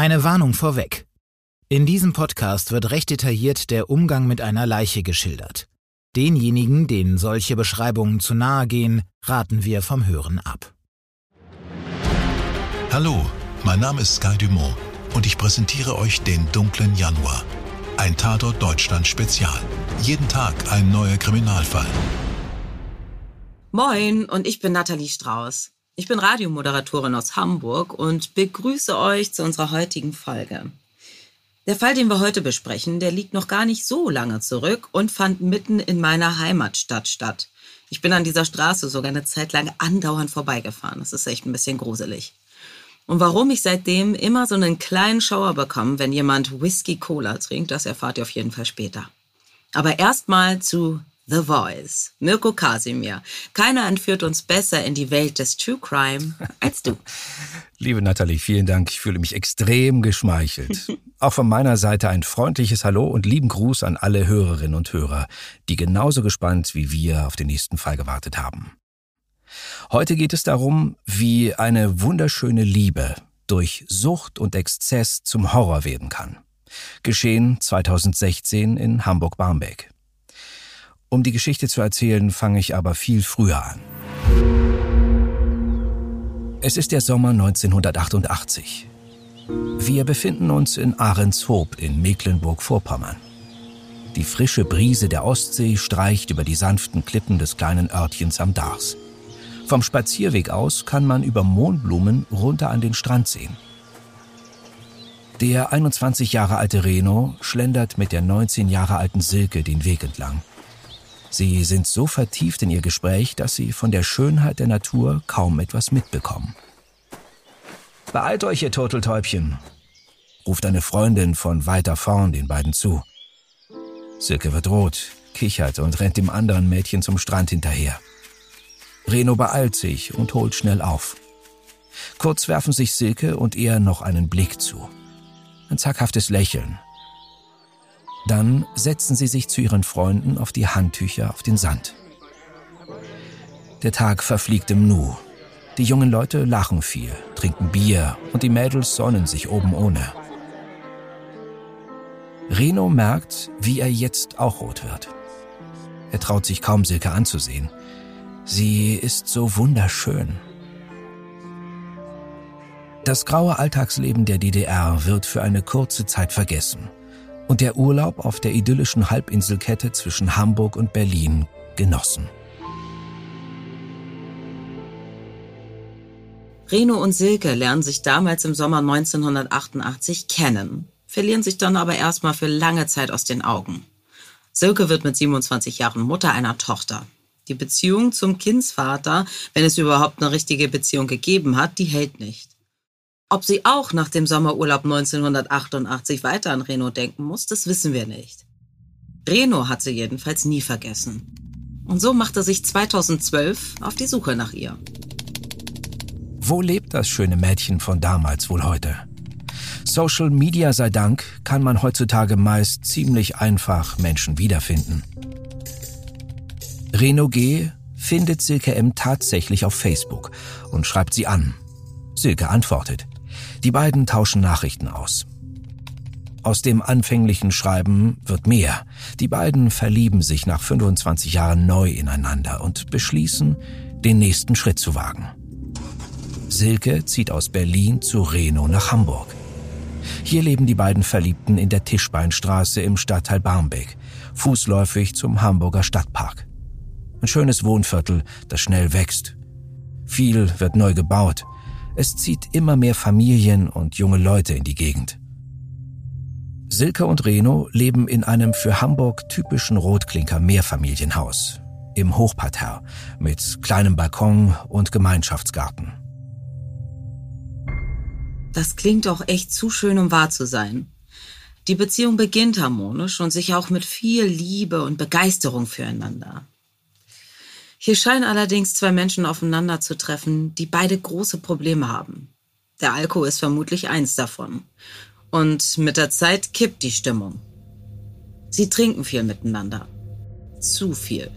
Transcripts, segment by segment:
Eine Warnung vorweg. In diesem Podcast wird recht detailliert der Umgang mit einer Leiche geschildert. Denjenigen, denen solche Beschreibungen zu nahe gehen, raten wir vom Hören ab. Hallo, mein Name ist Sky Dumont und ich präsentiere euch den dunklen Januar. Ein Tatort Deutschland Spezial. Jeden Tag ein neuer Kriminalfall. Moin, und ich bin Nathalie Strauß. Ich bin Radiomoderatorin aus Hamburg und begrüße euch zu unserer heutigen Folge. Der Fall, den wir heute besprechen, der liegt noch gar nicht so lange zurück und fand mitten in meiner Heimatstadt statt. Ich bin an dieser Straße sogar eine Zeit lang andauernd vorbeigefahren. Das ist echt ein bisschen gruselig. Und warum ich seitdem immer so einen kleinen Schauer bekomme, wenn jemand Whisky Cola trinkt, das erfahrt ihr auf jeden Fall später. Aber erstmal zu The Voice, Mirko Kasimir. Keiner entführt uns besser in die Welt des True Crime als du. Liebe Nathalie, vielen Dank. Ich fühle mich extrem geschmeichelt. Auch von meiner Seite ein freundliches Hallo und lieben Gruß an alle Hörerinnen und Hörer, die genauso gespannt wie wir auf den nächsten Fall gewartet haben. Heute geht es darum, wie eine wunderschöne Liebe durch Sucht und Exzess zum Horror werden kann. Geschehen 2016 in Hamburg-Barmbek. Um die Geschichte zu erzählen, fange ich aber viel früher an. Es ist der Sommer 1988. Wir befinden uns in Ahrenshoop in Mecklenburg-Vorpommern. Die frische Brise der Ostsee streicht über die sanften Klippen des kleinen Örtchens am Dars. Vom Spazierweg aus kann man über Mohnblumen runter an den Strand sehen. Der 21 Jahre alte Reno schlendert mit der 19 Jahre alten Silke den Weg entlang. Sie sind so vertieft in ihr Gespräch, dass sie von der Schönheit der Natur kaum etwas mitbekommen. Beeilt euch, ihr Turteltäubchen, ruft eine Freundin von weiter vorn den beiden zu. Silke wird rot, kichert und rennt dem anderen Mädchen zum Strand hinterher. Reno beeilt sich und holt schnell auf. Kurz werfen sich Silke und er noch einen Blick zu. Ein zaghaftes Lächeln, dann setzen sie sich zu ihren Freunden auf die Handtücher auf den Sand. Der Tag verfliegt im Nu. Die jungen Leute lachen viel, trinken Bier und die Mädels sonnen sich oben ohne. Reno merkt, wie er jetzt auch rot wird. Er traut sich kaum Silke anzusehen. Sie ist so wunderschön. Das graue Alltagsleben der DDR wird für eine kurze Zeit vergessen und der Urlaub auf der idyllischen Halbinselkette zwischen Hamburg und Berlin genossen. Reno und Silke lernen sich damals im Sommer 1988 kennen, verlieren sich dann aber erstmal für lange Zeit aus den Augen. Silke wird mit 27 Jahren Mutter einer Tochter. Die Beziehung zum Kindsvater, wenn es überhaupt eine richtige Beziehung gegeben hat, die hält nicht. Ob sie auch nach dem Sommerurlaub 1988 weiter an Reno denken muss, das wissen wir nicht. Reno hat sie jedenfalls nie vergessen. Und so machte sich 2012 auf die Suche nach ihr. Wo lebt das schöne Mädchen von damals wohl heute? Social Media sei Dank kann man heutzutage meist ziemlich einfach Menschen wiederfinden. Reno G. findet Silke M. tatsächlich auf Facebook und schreibt sie an. Silke antwortet. Die beiden tauschen Nachrichten aus. Aus dem anfänglichen Schreiben wird mehr. Die beiden verlieben sich nach 25 Jahren neu ineinander und beschließen, den nächsten Schritt zu wagen. Silke zieht aus Berlin zu Reno nach Hamburg. Hier leben die beiden Verliebten in der Tischbeinstraße im Stadtteil Barmbek, fußläufig zum Hamburger Stadtpark. Ein schönes Wohnviertel, das schnell wächst. Viel wird neu gebaut. Es zieht immer mehr Familien und junge Leute in die Gegend. Silke und Reno leben in einem für Hamburg typischen Rotklinker Mehrfamilienhaus im Hochparterre mit kleinem Balkon und Gemeinschaftsgarten. Das klingt doch echt zu schön, um wahr zu sein. Die Beziehung beginnt harmonisch und sich auch mit viel Liebe und Begeisterung füreinander. Hier scheinen allerdings zwei Menschen aufeinander zu treffen, die beide große Probleme haben. Der Alkohol ist vermutlich eins davon. Und mit der Zeit kippt die Stimmung. Sie trinken viel miteinander. Zu viel.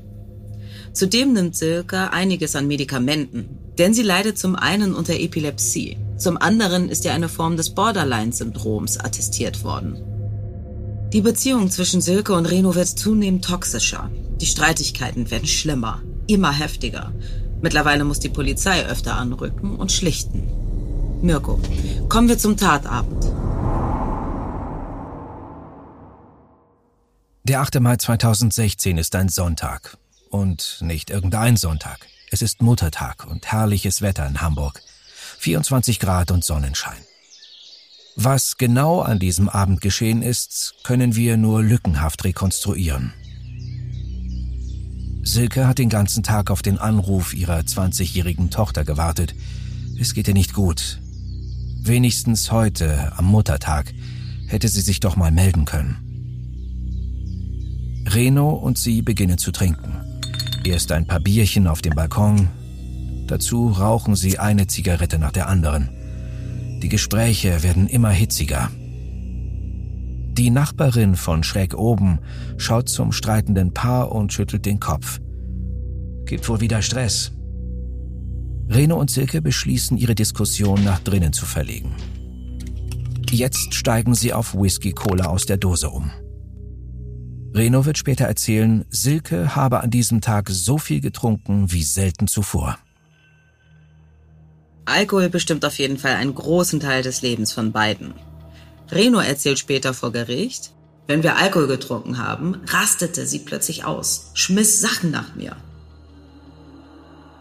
Zudem nimmt Silke einiges an Medikamenten, denn sie leidet zum einen unter Epilepsie, Zum anderen ist ihr eine Form des Borderline-Syndroms attestiert worden. Die Beziehung zwischen Silke und Reno wird zunehmend toxischer. Die Streitigkeiten werden schlimmer, immer heftiger. Mittlerweile muss die Polizei öfter anrücken und schlichten. Mirko, kommen wir zum Tatabend. Der 8. Mai 2016 ist ein Sonntag. Und nicht irgendein Sonntag. Es ist Muttertag und herrliches Wetter in Hamburg. 24 Grad und Sonnenschein. Was genau an diesem Abend geschehen ist, können wir nur lückenhaft rekonstruieren. Silke hat den ganzen Tag auf den Anruf ihrer 20-jährigen Tochter gewartet. Es geht ihr nicht gut. Wenigstens heute, am Muttertag, hätte sie sich doch mal melden können. Reno und sie beginnen zu trinken. Erst ein paar Bierchen auf dem Balkon. Dazu rauchen sie eine Zigarette nach der anderen. Die Gespräche werden immer hitziger. Die Nachbarin von schräg oben schaut zum streitenden Paar und schüttelt den Kopf. Gibt wohl wieder Stress. Reno und Silke beschließen, ihre Diskussion nach drinnen zu verlegen. Jetzt steigen sie auf Whisky-Cola aus der Dose um. Reno wird später erzählen, Silke habe an diesem Tag so viel getrunken wie selten zuvor. Alkohol bestimmt auf jeden Fall einen großen Teil des Lebens von beiden. Reno erzählt später vor Gericht, wenn wir Alkohol getrunken haben, rastete sie plötzlich aus, schmiss Sachen nach mir.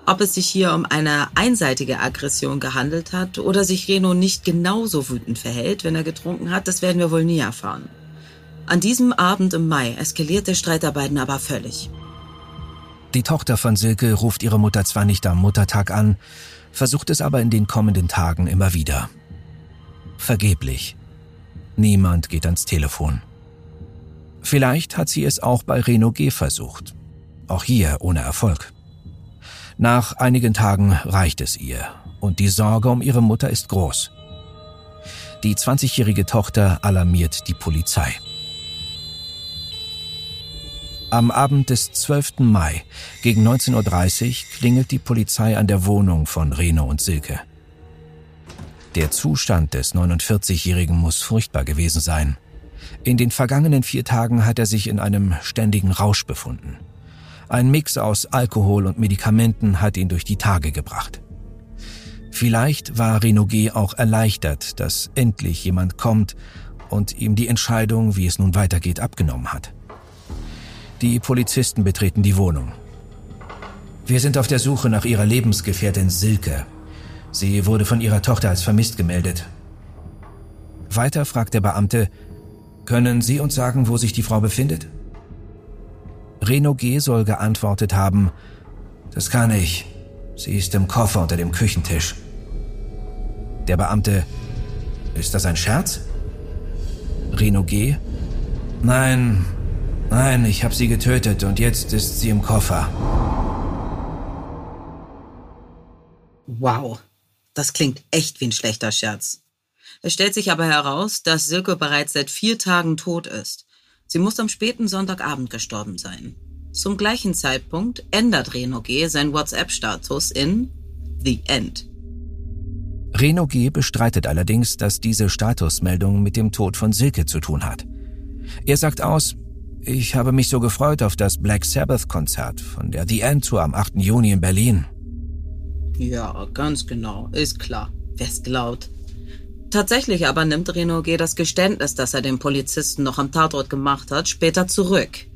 Ob es sich hier um eine einseitige Aggression gehandelt hat oder sich Reno nicht genauso wütend verhält, wenn er getrunken hat, das werden wir wohl nie erfahren. An diesem Abend im Mai eskaliert der Streit der beiden aber völlig. Die Tochter von Silke ruft ihre Mutter zwar nicht am Muttertag an, versucht es aber in den kommenden Tagen immer wieder. Vergeblich. Niemand geht ans Telefon. Vielleicht hat sie es auch bei Reno G versucht. Auch hier ohne Erfolg. Nach einigen Tagen reicht es ihr und die Sorge um ihre Mutter ist groß. Die 20-jährige Tochter alarmiert die Polizei. Am Abend des 12. Mai gegen 19.30 Uhr klingelt die Polizei an der Wohnung von Reno und Silke. Der Zustand des 49-Jährigen muss furchtbar gewesen sein. In den vergangenen vier Tagen hat er sich in einem ständigen Rausch befunden. Ein Mix aus Alkohol und Medikamenten hat ihn durch die Tage gebracht. Vielleicht war Reno G. auch erleichtert, dass endlich jemand kommt und ihm die Entscheidung, wie es nun weitergeht, abgenommen hat. Die Polizisten betreten die Wohnung. Wir sind auf der Suche nach ihrer Lebensgefährtin Silke, Sie wurde von ihrer Tochter als vermisst gemeldet. Weiter fragt der Beamte, können Sie uns sagen, wo sich die Frau befindet? Reno G. soll geantwortet haben, das kann ich. Sie ist im Koffer unter dem Küchentisch. Der Beamte, ist das ein Scherz? Reno G. Nein, nein, ich habe sie getötet und jetzt ist sie im Koffer. Wow. Das klingt echt wie ein schlechter Scherz. Es stellt sich aber heraus, dass Silke bereits seit vier Tagen tot ist. Sie muss am späten Sonntagabend gestorben sein. Zum gleichen Zeitpunkt ändert Reno G. seinen WhatsApp-Status in The End. Reno G. bestreitet allerdings, dass diese Statusmeldung mit dem Tod von Silke zu tun hat. Er sagt aus, ich habe mich so gefreut auf das Black Sabbath-Konzert von der The End Tour am 8. Juni in Berlin. Ja, ganz genau. Ist klar. Wer's glaubt. Tatsächlich aber nimmt Reno G. das Geständnis, das er dem Polizisten noch am Tatort gemacht hat, später zurück.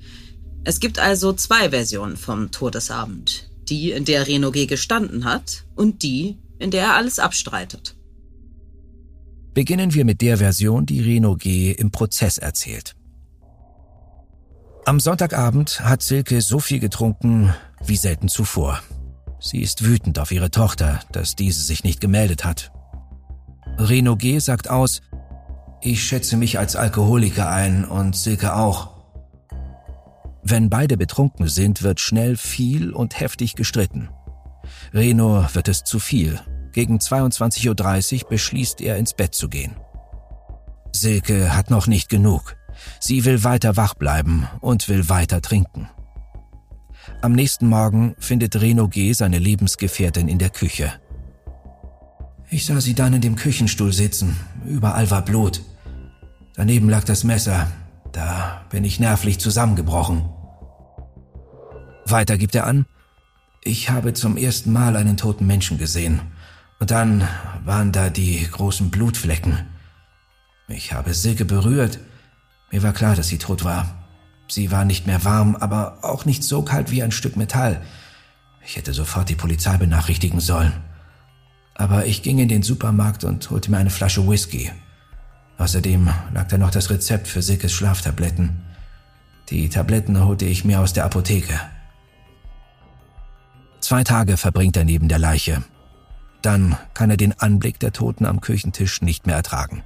Es gibt also zwei Versionen vom Todesabend. Die, in der Reno G. gestanden hat und die, in der er alles abstreitet. Beginnen wir mit der Version, die Reno G. im Prozess erzählt. Am Sonntagabend hat Silke so viel getrunken wie selten zuvor. Sie ist wütend auf ihre Tochter, dass diese sich nicht gemeldet hat. Reno G. sagt aus, ich schätze mich als Alkoholiker ein und Silke auch. Wenn beide betrunken sind, wird schnell viel und heftig gestritten. Reno wird es zu viel. Gegen 22.30 Uhr beschließt er, ins Bett zu gehen. Silke hat noch nicht genug. Sie will weiter wach bleiben und will weiter trinken. Am nächsten Morgen findet Reno G. seine Lebensgefährtin in der Küche. Ich sah sie dann in dem Küchenstuhl sitzen. Überall war Blut. Daneben lag das Messer. Da bin ich nervlich zusammengebrochen. Weiter gibt er an, ich habe zum ersten Mal einen toten Menschen gesehen. Und dann waren da die großen Blutflecken. Ich habe Silke berührt. Mir war klar, dass sie tot war. Sie war nicht mehr warm, aber auch nicht so kalt wie ein Stück Metall. Ich hätte sofort die Polizei benachrichtigen sollen. Aber ich ging in den Supermarkt und holte mir eine Flasche Whisky. Außerdem lag da noch das Rezept für Silkes Schlaftabletten. Die Tabletten holte ich mir aus der Apotheke. Zwei Tage verbringt er neben der Leiche. Dann kann er den Anblick der Toten am Küchentisch nicht mehr ertragen.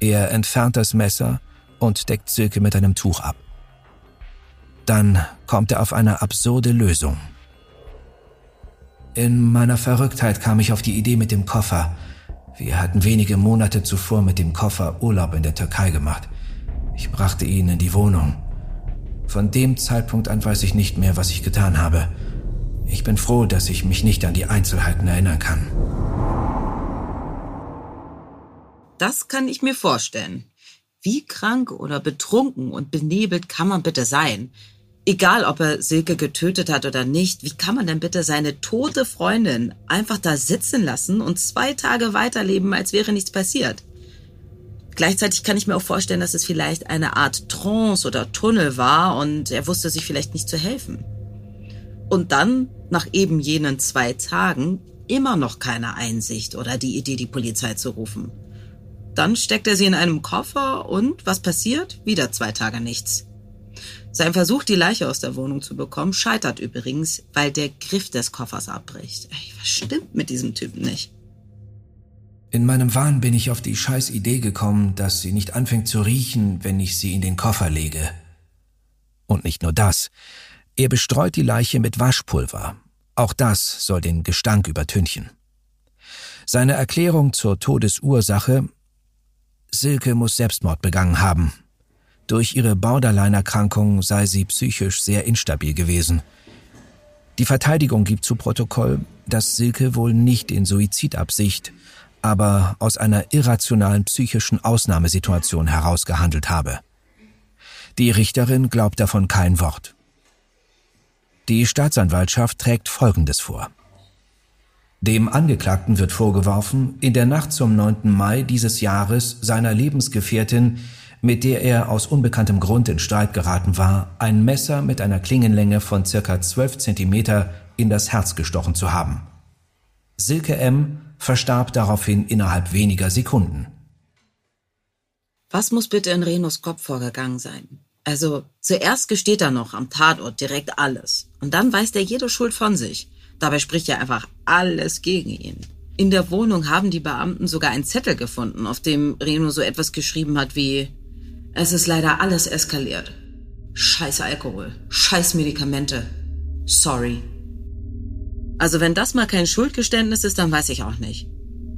Er entfernt das Messer und deckt Silke mit einem Tuch ab. Dann kommt er auf eine absurde Lösung. In meiner Verrücktheit kam ich auf die Idee mit dem Koffer. Wir hatten wenige Monate zuvor mit dem Koffer Urlaub in der Türkei gemacht. Ich brachte ihn in die Wohnung. Von dem Zeitpunkt an weiß ich nicht mehr, was ich getan habe. Ich bin froh, dass ich mich nicht an die Einzelheiten erinnern kann. Das kann ich mir vorstellen. Wie krank oder betrunken und benebelt kann man bitte sein? Egal, ob er Silke getötet hat oder nicht, wie kann man denn bitte seine tote Freundin einfach da sitzen lassen und zwei Tage weiterleben, als wäre nichts passiert? Gleichzeitig kann ich mir auch vorstellen, dass es vielleicht eine Art Trance oder Tunnel war und er wusste sich vielleicht nicht zu helfen. Und dann, nach eben jenen zwei Tagen, immer noch keine Einsicht oder die Idee, die Polizei zu rufen. Dann steckt er sie in einem Koffer und was passiert? Wieder zwei Tage nichts. Sein Versuch, die Leiche aus der Wohnung zu bekommen, scheitert übrigens, weil der Griff des Koffers abbricht. Ey, was stimmt mit diesem Typen nicht? In meinem Wahn bin ich auf die scheiß Idee gekommen, dass sie nicht anfängt zu riechen, wenn ich sie in den Koffer lege. Und nicht nur das. Er bestreut die Leiche mit Waschpulver. Auch das soll den Gestank übertünchen. Seine Erklärung zur Todesursache Silke muss Selbstmord begangen haben, durch ihre Borderline-Erkrankung sei sie psychisch sehr instabil gewesen. Die Verteidigung gibt zu Protokoll, dass Silke wohl nicht in Suizidabsicht, aber aus einer irrationalen psychischen Ausnahmesituation heraus gehandelt habe. Die Richterin glaubt davon kein Wort. Die Staatsanwaltschaft trägt Folgendes vor. Dem Angeklagten wird vorgeworfen, in der Nacht zum 9. Mai dieses Jahres seiner Lebensgefährtin mit der er aus unbekanntem Grund in Streit geraten war, ein Messer mit einer Klingenlänge von circa 12 Zentimeter in das Herz gestochen zu haben. Silke M. verstarb daraufhin innerhalb weniger Sekunden. Was muss bitte in Renos Kopf vorgegangen sein? Also, zuerst gesteht er noch am Tatort direkt alles. Und dann weist er jede Schuld von sich. Dabei spricht ja einfach alles gegen ihn. In der Wohnung haben die Beamten sogar einen Zettel gefunden, auf dem Reno so etwas geschrieben hat wie es ist leider alles eskaliert. Scheiß Alkohol, scheiß Medikamente. Sorry. Also wenn das mal kein Schuldgeständnis ist, dann weiß ich auch nicht.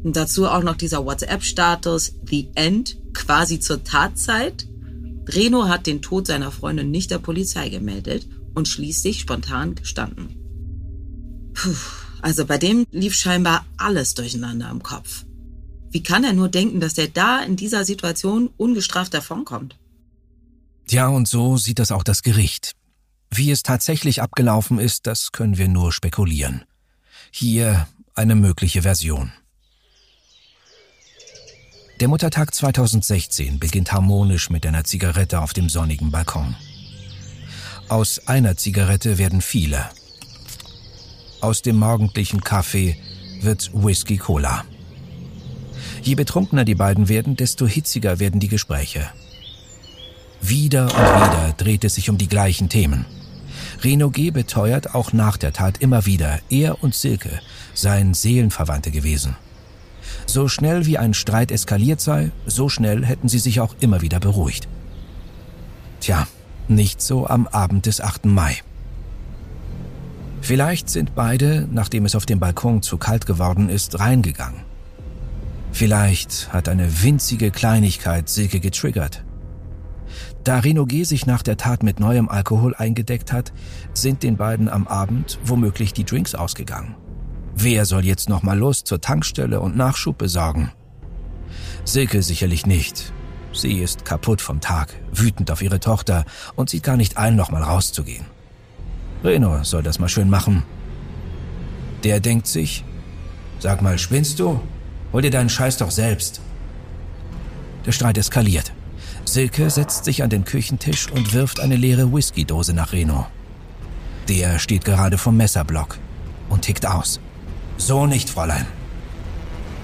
Und dazu auch noch dieser WhatsApp-Status The End, quasi zur Tatzeit. Reno hat den Tod seiner Freundin nicht der Polizei gemeldet und schließlich spontan gestanden. Puh, also bei dem lief scheinbar alles durcheinander im Kopf. Wie kann er nur denken, dass er da in dieser Situation ungestraft davonkommt? Ja, und so sieht das auch das Gericht. Wie es tatsächlich abgelaufen ist, das können wir nur spekulieren. Hier eine mögliche Version. Der Muttertag 2016 beginnt harmonisch mit einer Zigarette auf dem sonnigen Balkon. Aus einer Zigarette werden viele. Aus dem morgendlichen Kaffee wird Whisky Cola. Je betrunkener die beiden werden, desto hitziger werden die Gespräche. Wieder und wieder dreht es sich um die gleichen Themen. Reno G. beteuert auch nach der Tat immer wieder, er und Silke seien Seelenverwandte gewesen. So schnell wie ein Streit eskaliert sei, so schnell hätten sie sich auch immer wieder beruhigt. Tja, nicht so am Abend des 8. Mai. Vielleicht sind beide, nachdem es auf dem Balkon zu kalt geworden ist, reingegangen. Vielleicht hat eine winzige Kleinigkeit Silke getriggert. Da Reno G. sich nach der Tat mit neuem Alkohol eingedeckt hat, sind den beiden am Abend womöglich die Drinks ausgegangen. Wer soll jetzt noch mal los zur Tankstelle und Nachschub besorgen? Silke sicherlich nicht. Sie ist kaputt vom Tag, wütend auf ihre Tochter und sieht gar nicht ein, noch mal rauszugehen. Reno soll das mal schön machen. Der denkt sich, sag mal, spinnst du? Hol dir deinen Scheiß doch selbst. Der Streit eskaliert. Silke setzt sich an den Küchentisch und wirft eine leere Whiskydose nach Reno. Der steht gerade vom Messerblock und tickt aus. So nicht, Fräulein.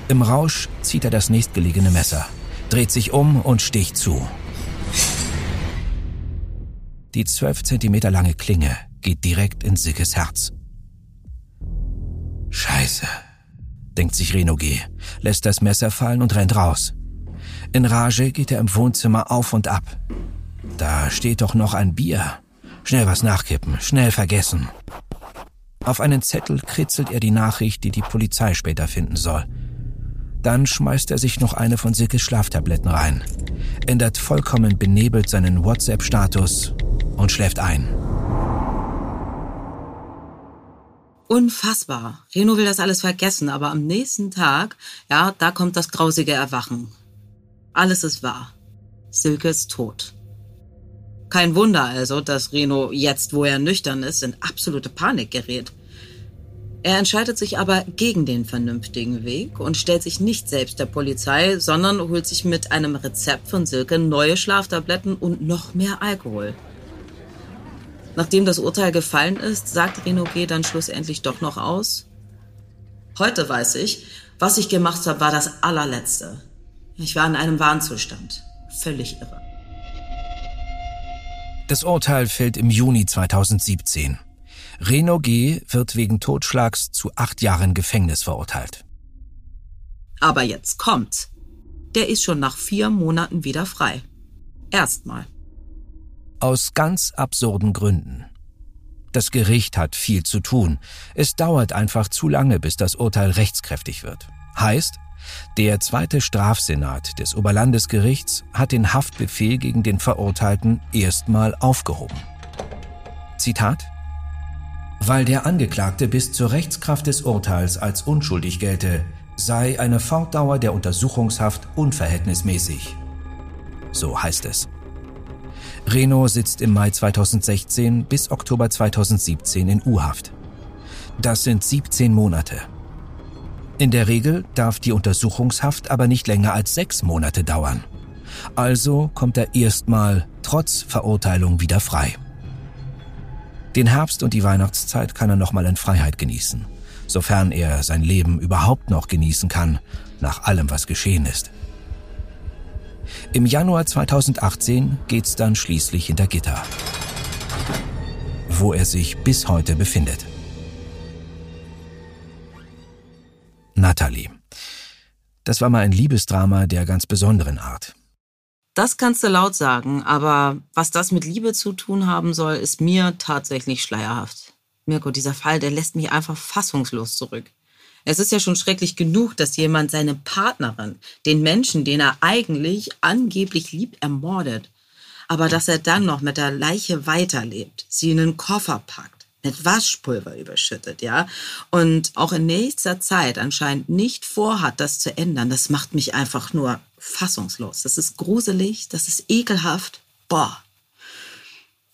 Im Rausch zieht er das nächstgelegene Messer, dreht sich um und sticht zu. Die zwölf Zentimeter lange Klinge geht direkt in Silkes Herz. Scheiße, denkt sich Reno G., lässt das Messer fallen und rennt raus. In Rage geht er im Wohnzimmer auf und ab. Da steht doch noch ein Bier. Schnell was nachkippen, schnell vergessen. Auf einen Zettel kritzelt er die Nachricht, die die Polizei später finden soll. Dann schmeißt er sich noch eine von Silkes Schlaftabletten rein, ändert vollkommen benebelt seinen WhatsApp-Status und schläft ein. Unfassbar. Reno will das alles vergessen, aber am nächsten Tag, ja, da kommt das grausige Erwachen. Alles ist wahr. Silke ist tot. Kein Wunder also, dass Reno jetzt, wo er nüchtern ist, in absolute Panik gerät. Er entscheidet sich aber gegen den vernünftigen Weg und stellt sich nicht selbst der Polizei, sondern holt sich mit einem Rezept von Silke neue Schlaftabletten und noch mehr Alkohol. Nachdem das Urteil gefallen ist, sagt Reno G. dann schlussendlich doch noch aus. Heute weiß ich, was ich gemacht habe, war das allerletzte. Ich war in einem Warnzustand. Völlig irre. Das Urteil fällt im Juni 2017. Reno G. wird wegen Totschlags zu acht Jahren Gefängnis verurteilt. Aber jetzt kommt. Der ist schon nach vier Monaten wieder frei. Erstmal. Aus ganz absurden Gründen. Das Gericht hat viel zu tun. Es dauert einfach zu lange, bis das Urteil rechtskräftig wird. Heißt, der zweite Strafsenat des Oberlandesgerichts hat den Haftbefehl gegen den Verurteilten erstmal aufgehoben. Zitat Weil der Angeklagte bis zur Rechtskraft des Urteils als unschuldig gelte, sei eine Fortdauer der Untersuchungshaft unverhältnismäßig. So heißt es. Reno sitzt im Mai 2016 bis Oktober 2017 in U-Haft. Das sind 17 Monate. In der Regel darf die Untersuchungshaft aber nicht länger als sechs Monate dauern. Also kommt er erstmal trotz Verurteilung wieder frei. Den Herbst und die Weihnachtszeit kann er nochmal in Freiheit genießen, sofern er sein Leben überhaupt noch genießen kann, nach allem, was geschehen ist. Im Januar 2018 geht's dann schließlich hinter Gitter, wo er sich bis heute befindet. Natalie. Das war mal ein Liebesdrama der ganz besonderen Art. Das kannst du laut sagen, aber was das mit Liebe zu tun haben soll, ist mir tatsächlich schleierhaft. Mirko, dieser Fall, der lässt mich einfach fassungslos zurück. Es ist ja schon schrecklich genug, dass jemand seine Partnerin, den Menschen, den er eigentlich angeblich liebt, ermordet. Aber dass er dann noch mit der Leiche weiterlebt, sie in einen Koffer packt, mit Waschpulver überschüttet, ja, und auch in nächster Zeit anscheinend nicht vorhat, das zu ändern, das macht mich einfach nur fassungslos. Das ist gruselig, das ist ekelhaft. Boah,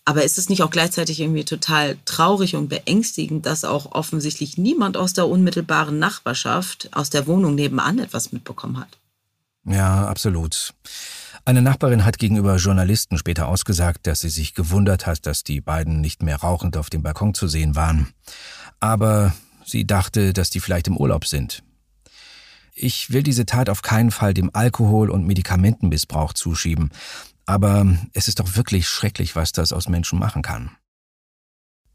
aber ist es nicht auch gleichzeitig irgendwie total traurig und beängstigend, dass auch offensichtlich niemand aus der unmittelbaren Nachbarschaft, aus der Wohnung nebenan etwas mitbekommen hat? Ja, absolut. Eine Nachbarin hat gegenüber Journalisten später ausgesagt, dass sie sich gewundert hat, dass die beiden nicht mehr rauchend auf dem Balkon zu sehen waren. Aber sie dachte, dass die vielleicht im Urlaub sind. Ich will diese Tat auf keinen Fall dem Alkohol- und Medikamentenmissbrauch zuschieben. Aber es ist doch wirklich schrecklich, was das aus Menschen machen kann.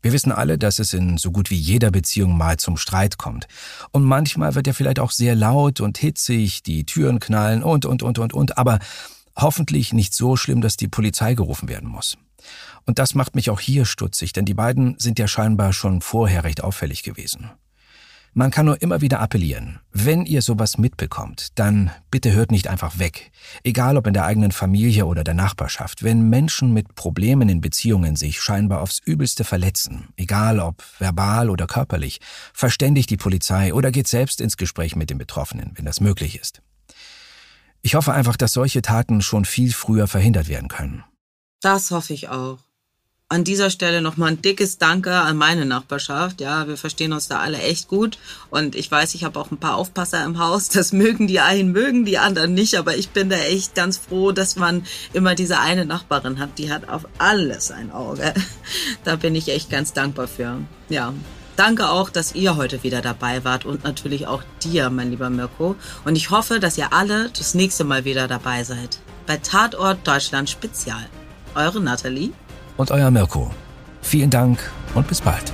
Wir wissen alle, dass es in so gut wie jeder Beziehung mal zum Streit kommt. Und manchmal wird er vielleicht auch sehr laut und hitzig, die Türen knallen und, und, und, und, und, aber hoffentlich nicht so schlimm, dass die Polizei gerufen werden muss. Und das macht mich auch hier stutzig, denn die beiden sind ja scheinbar schon vorher recht auffällig gewesen. Man kann nur immer wieder appellieren. Wenn ihr sowas mitbekommt, dann bitte hört nicht einfach weg. Egal ob in der eigenen Familie oder der Nachbarschaft. Wenn Menschen mit Problemen in Beziehungen sich scheinbar aufs Übelste verletzen, egal ob verbal oder körperlich, verständigt die Polizei oder geht selbst ins Gespräch mit den Betroffenen, wenn das möglich ist. Ich hoffe einfach, dass solche Taten schon viel früher verhindert werden können. Das hoffe ich auch an dieser Stelle nochmal ein dickes Danke an meine Nachbarschaft. Ja, wir verstehen uns da alle echt gut. Und ich weiß, ich habe auch ein paar Aufpasser im Haus. Das mögen die einen, mögen die anderen nicht. Aber ich bin da echt ganz froh, dass man immer diese eine Nachbarin hat. Die hat auf alles ein Auge. Da bin ich echt ganz dankbar für. Ja. Danke auch, dass ihr heute wieder dabei wart und natürlich auch dir, mein lieber Mirko. Und ich hoffe, dass ihr alle das nächste Mal wieder dabei seid. Bei Tatort Deutschland Spezial. Eure Nathalie und euer Mirko. Vielen Dank und bis bald.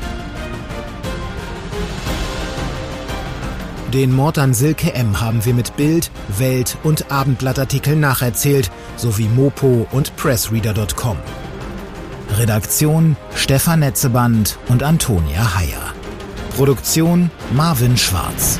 Den Mord an Silke M. haben wir mit Bild, Welt und Abendblattartikeln nacherzählt, sowie Mopo und Pressreader.com. Redaktion Stefan Netzeband und Antonia Heyer. Produktion Marvin Schwarz.